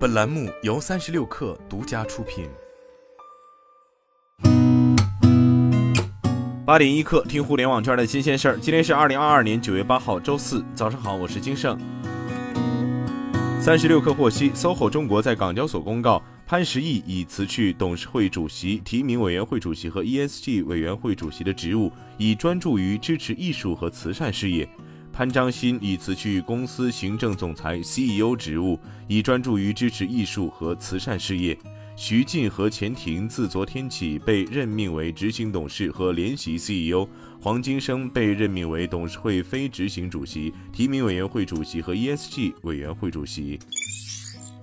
本栏目由三十六氪独家出品。八点一刻，听互联网圈的新鲜事儿。今天是二零二二年九月八号，周四，早上好，我是金盛。三十六氪获悉，SOHO 中国在港交所公告，潘石屹已辞去董事会主席、提名委员会主席和 ESG 委员会主席的职务，以专注于支持艺术和慈善事业。潘章新已辞去公司行政总裁 CEO 职务，以专注于支持艺术和慈善事业。徐进和钱婷自昨天起被任命为执行董事和联席 CEO，黄金生被任命为董事会非执行主席、提名委员会主席和 ESG 委员会主席。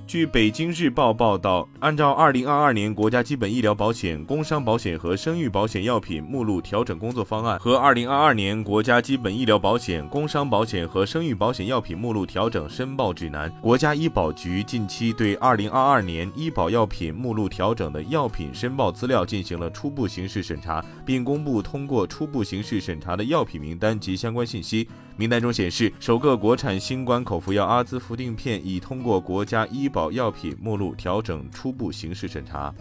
据北京日报报道，按照二零二二年国家基本医疗保险、工伤保险和生育保险药品目录调整工作方案和二零二二年国家基本医疗保险、工伤保险和生育保险药品目录调整申报指南，国家医保局近期对二零二二年医保药品目录调整的药品申报资料进行了初步形式审查，并公布通过初步形式审查的药品名单及相关信息。名单中显示，首个国产新冠口服药阿兹夫定片已通过国家医保保药品目录调整初步形式审查。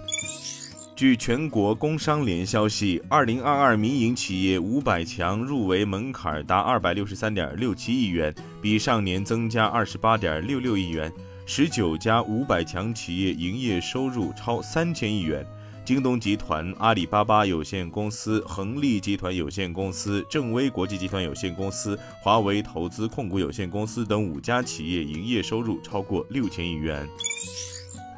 据全国工商联消息，二零二二民营企业五百强入围门槛达二百六十三点六七亿元，比上年增加二十八点六六亿元。十九家五百强企业营业收入超三千亿元。京东集团、阿里巴巴有限公司、恒力集团有限公司、正威国际集团有限公司、华为投资控股有限公司等五家企业营业收入超过六千亿元。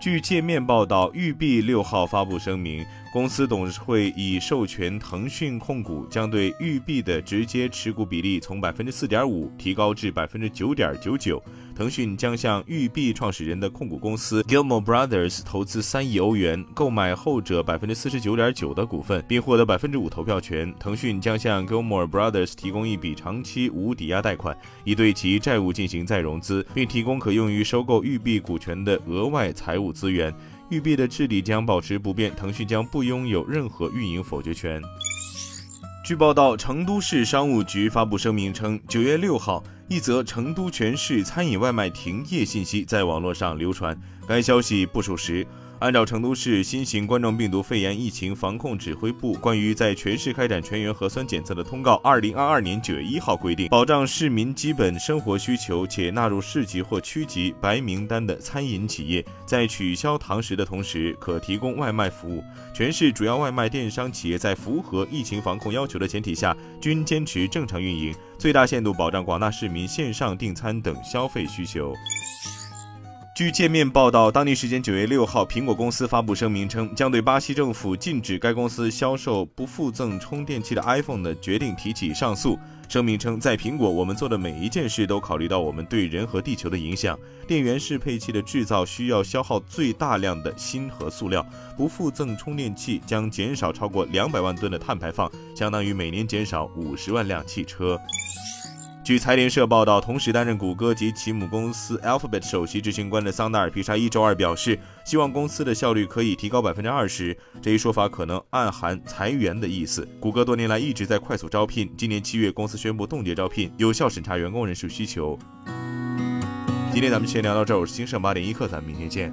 据界面报道，育碧六号发布声明，公司董事会已授权腾讯控股将对育碧的直接持股比例从百分之四点五提高至百分之九点九九。腾讯将向育碧创始人的控股公司 Gilmore Brothers 投资三亿欧元，购买后者百分之四十九点九的股份，并获得百分之五投票权。腾讯将向 Gilmore Brothers 提供一笔长期无抵押贷款，以对其债务进行再融资，并提供可用于收购育碧股权的额外财务资源。育碧的治理将保持不变，腾讯将不拥有任何运营否决权。据报道，成都市商务局发布声明称，九月六号。一则成都全市餐饮外卖停业信息在网络上流传，该消息不属实。按照成都市新型冠状病毒肺炎疫情防控指挥部关于在全市开展全员核酸检测的通告（二零二二年九月一号）规定，保障市民基本生活需求且纳入市级或区级白名单的餐饮企业，在取消堂食的同时，可提供外卖服务。全市主要外卖电商企业在符合疫情防控要求的前提下，均坚持正常运营，最大限度保障广大市民线上订餐等消费需求。据界面报道，当地时间九月六号，苹果公司发布声明称，将对巴西政府禁止该公司销售不附赠充电器的 iPhone 的决定提起上诉。声明称，在苹果，我们做的每一件事都考虑到我们对人和地球的影响。电源适配器的制造需要消耗最大量的锌和塑料，不附赠充电器将减少超过两百万吨的碳排放，相当于每年减少五十万辆汽车。据财联社报道，同时担任谷歌及其母公司 Alphabet 首席执行官的桑达尔皮沙伊周二表示，希望公司的效率可以提高百分之二十。这一说法可能暗含裁员的意思。谷歌多年来一直在快速招聘，今年七月公司宣布冻结招聘，有效审查员工人数需求。今天咱们先聊到这儿，我是金盛八点一刻，咱们明天见。